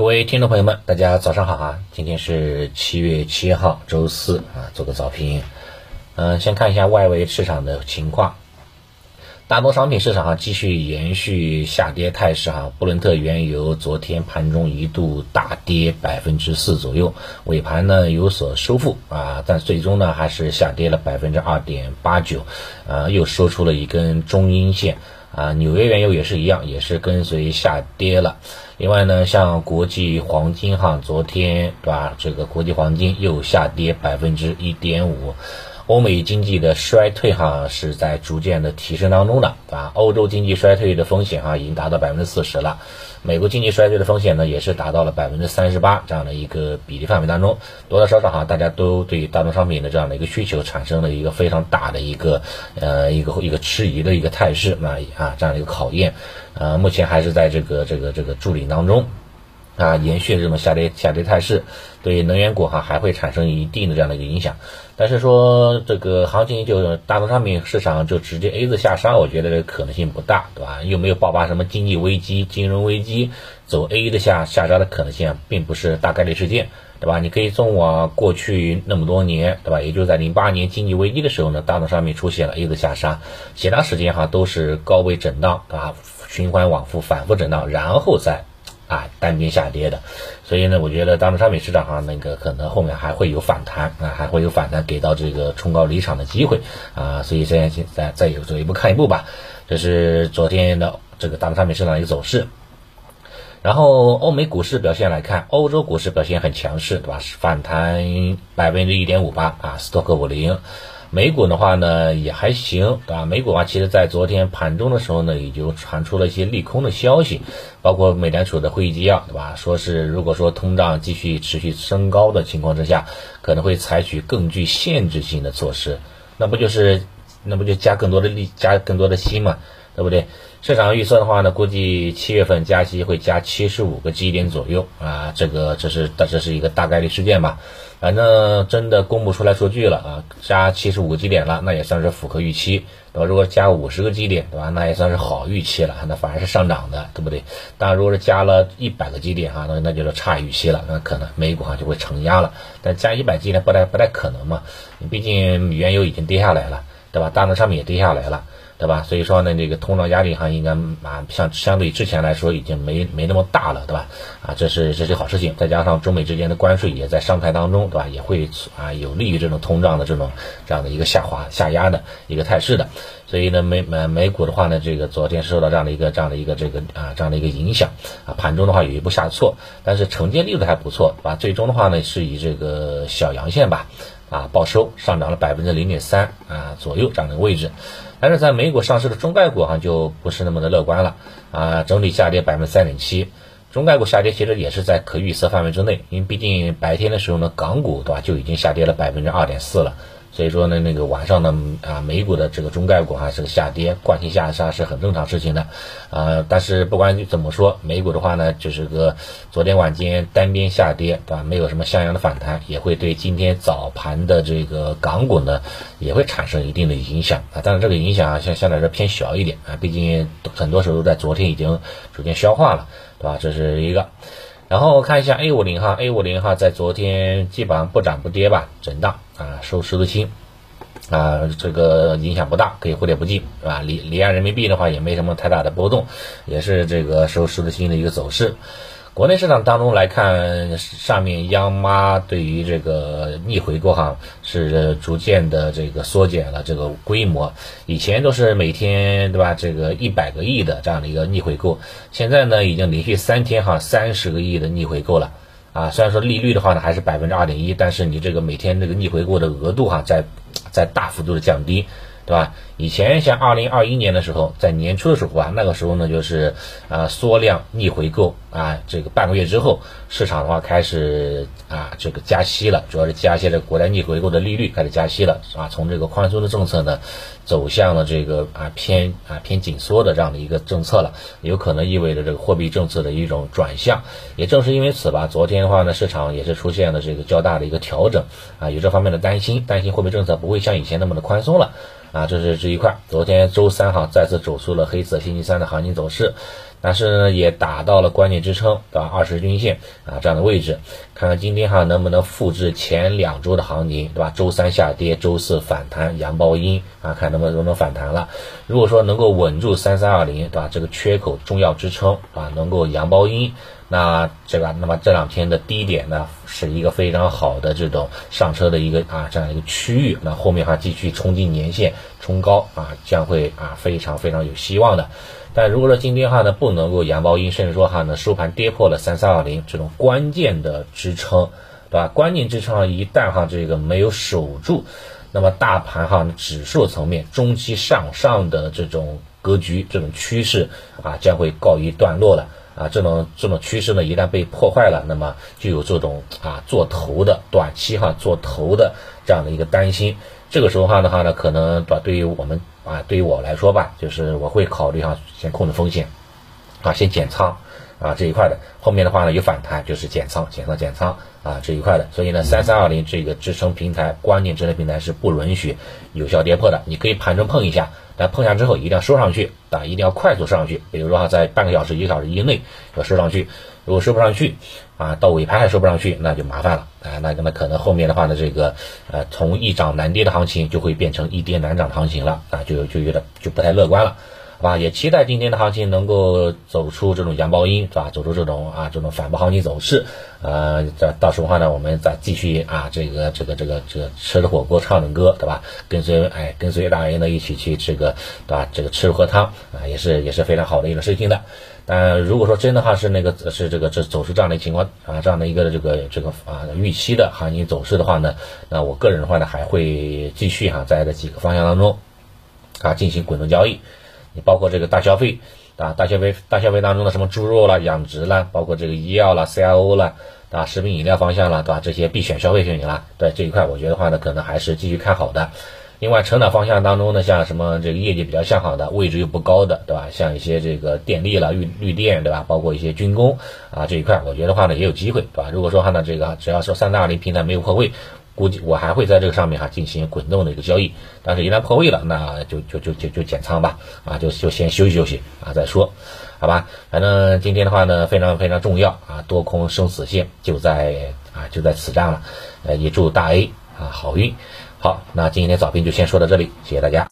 各位听众朋友们，大家早上好啊！今天是七月七号，周四啊，做个早评。嗯，先看一下外围市场的情况。大宗商品市场哈继续延续下跌态势哈，布伦特原油昨天盘中一度大跌百分之四左右，尾盘呢有所收复啊，但最终呢还是下跌了百分之二点八九，啊，又收出了一根中阴线啊。纽约原油也是一样，也是跟随下跌了。另外呢，像国际黄金哈，昨天对吧？这个国际黄金又下跌百分之一点五。欧美经济的衰退哈是在逐渐的提升当中的，对吧？欧洲经济衰退的风险哈已经达到百分之四十了，美国经济衰退的风险呢也是达到了百分之三十八这样的一个比例范围当中，多多少少哈大家都对大宗商品的这样的一个需求产生了一个非常大的一个呃一个一个迟疑的一个态势，那啊这样的一个考验，呃目前还是在这个这个这个助力当中。啊，延续这种下跌下跌态势，对能源股哈还会产生一定的这样的一个影响。但是说这个行情就大宗商品市场就直接 A 字下杀，我觉得这个可能性不大，对吧？又没有爆发什么经济危机、金融危机，走 A 的下下杀的可能性并不是大概率事件，对吧？你可以纵往过去那么多年，对吧？也就在零八年经济危机的时候呢，大宗商品出现了 A 字下杀，其他时间哈都是高位震荡，对吧？循环往复，反复震荡，然后再。啊，单边下跌的，所以呢，我觉得大宗商品市场哈，那个可能后面还会有反弹啊，还会有反弹，给到这个冲高离场的机会啊，所以现在现在再有走一步看一步吧。这是昨天的这个大宗商品市场一个走势。然后欧美股市表现来看，欧洲股市表现很强势，对吧？反弹百分之一点五八啊，斯托克五零。美股的话呢也还行，对吧？美股啊，其实在昨天盘中的时候呢，也就传出了一些利空的消息，包括美联储的会议纪要，对吧？说是如果说通胀继续持续升高的情况之下，可能会采取更具限制性的措施，那不就是那不就加更多的利，加更多的息嘛，对不对？市场预测的话呢，估计七月份加息会加七十五个基点左右啊，这个这是这是一个大概率事件吧。反正真的公布出来数据了啊，加七十五个基点了，那也算是符合预期，对吧？如果加五十个基点，对吧？那也算是好预期了，那反而是上涨的，对不对？当然，如果是加了一百个基点哈，那那就是差预期了，那可能美股哈就会承压了。但加一百基点不太不太可能嘛，毕竟原油已经跌下来了，对吧？大宗商品也跌下来了。对吧？所以说呢，这个通胀压力哈，应该啊，相相对之前来说已经没没那么大了，对吧？啊，这是这是好事情。再加上中美之间的关税也在商谈当中，对吧？也会啊有利于这种通胀的这种这样的一个下滑下压的一个态势的。所以呢，美美美股的话呢，这个昨天受到这样的一个这样的一个这个啊这样的一个影响啊，盘中的话有一步下挫，但是承接力度还不错，对吧？最终的话呢，是以这个小阳线吧。啊，报收上涨了百分之零点三啊左右这样的位置，但是在美股上市的中概股哈就不是那么的乐观了啊，整体下跌百分之三点七，中概股下跌其实也是在可预测范围之内，因为毕竟白天的时候呢，港股对吧就已经下跌了百分之二点四了。所以说呢，那个晚上呢，啊，美股的这个中概股啊是个下跌，惯性下杀是很正常事情的，啊，但是不管怎么说，美股的话呢，就是个昨天晚间单边下跌，对吧？没有什么像样的反弹，也会对今天早盘的这个港股呢，也会产生一定的影响啊。但是这个影响啊，相相对来说偏小一点啊，毕竟很多时候在昨天已经逐渐消化了，对吧？这是一个。然后看一下 A 五零哈，A 五零哈在昨天基本上不涨不跌吧，震荡啊，收十字星，啊，这个影响不大，可以忽略不计，是吧？离离岸人民币的话也没什么太大的波动，也是这个收十字星的一个走势。国内市场当中来看，上面央妈对于这个逆回购哈是逐渐的这个缩减了这个规模，以前都是每天对吧这个一百个亿的这样的一个逆回购，现在呢已经连续三天哈三十个亿的逆回购了。啊，虽然说利率的话呢还是百分之二点一，但是你这个每天这个逆回购的额度哈在在大幅度的降低。对吧？以前像二零二一年的时候，在年初的时候啊，那个时候呢，就是啊缩量逆回购啊，这个半个月之后，市场的话开始啊这个加息了，主要是加息的国债逆回购的利率开始加息了啊，从这个宽松的政策呢，走向了这个啊偏啊偏紧缩的这样的一个政策了，有可能意味着这个货币政策的一种转向。也正是因为此吧，昨天的话呢，市场也是出现了这个较大的一个调整啊，有这方面的担心，担心货币政策不会像以前那么的宽松了。啊，这是这一块。昨天周三哈再次走出了黑色星期三的行情走势。但是呢也达到了关键支撑，对吧？二十均线啊这样的位置，看看今天哈能不能复制前两周的行情，对吧？周三下跌，周四反弹，阳包阴啊，看能不能能不能反弹了。如果说能够稳住三三二零，对吧？这个缺口重要支撑啊，能够阳包阴。那这个，那么这两天的低点呢，是一个非常好的这种上车的一个啊这样一个区域。那后面还继续冲击年线，冲高啊，将会啊非常非常有希望的。但如果说今天哈呢不能够阳包阴，甚至说哈呢收盘跌破了三三二零这种关键的支撑，对吧？关键支撑一旦哈这个没有守住，那么大盘哈指数层面中期向上的这种格局、这种趋势啊将会告一段落了。啊，这种这种趋势呢，一旦被破坏了，那么就有这种啊做头的短期哈做头的这样的一个担心。这个时候话的话呢，可能对对于我们啊，对于我来说吧，就是我会考虑哈先控制风险，啊先减仓啊这一块的。后面的话呢有反弹就是减仓减仓减仓啊这一块的。所以呢，三三二零这个支撑平台关键支撑平台是不允许有效跌破的。你可以盘中碰一下。但碰下之后一定要收上去啊，一定要快速收上去。比如说哈，在半个小时、一个小时以内要收上去。如果收不上去啊，到尾盘还收不上去，那就麻烦了啊。那那可能后面的话呢，这个呃，从易涨难跌的行情就会变成易跌难涨的行情了啊，就就有点就不太乐观了。好吧，也期待今天的行情能够走出这种阳包阴，是吧？走出这种啊这种反包行情走势，呃，这到时候的话呢，我们再继续啊这个这个这个这个吃着火锅唱着歌，对吧？跟随哎跟随大爷呢一起去这个对吧？这个吃喝汤啊，也是也是非常好的一个事情的。但如果说真的话是那个是这个这走出这样的情况啊这样的一个这个这个啊预期的行情走势的话呢，那我个人的话呢还会继续哈在这几个方向当中啊进行滚动交易。你包括这个大消费啊，大消费大消费当中的什么猪肉啦、养殖啦，包括这个医药啦、CRO 啦，啊，食品饮料方向啦，对吧？这些必选消费品啦，对这一块，我觉得话呢，可能还是继续看好的。另外，成长方向当中呢，像什么这个业绩比较向好的、位置又不高的，对吧？像一些这个电力了、绿绿电，对吧？包括一些军工啊这一块，我觉得话呢也有机会，对吧？如果说话呢，这个只要说三大二零平台没有破位。估计我还会在这个上面哈进行滚动的一个交易，但是一旦破位了，那就就就就就减仓吧，啊，就就先休息休息啊再说，好吧，反正今天的话呢非常非常重要啊，多空生死线就在啊就在此战了，呃，也祝大 A 啊好运，好，那今天早评就先说到这里，谢谢大家。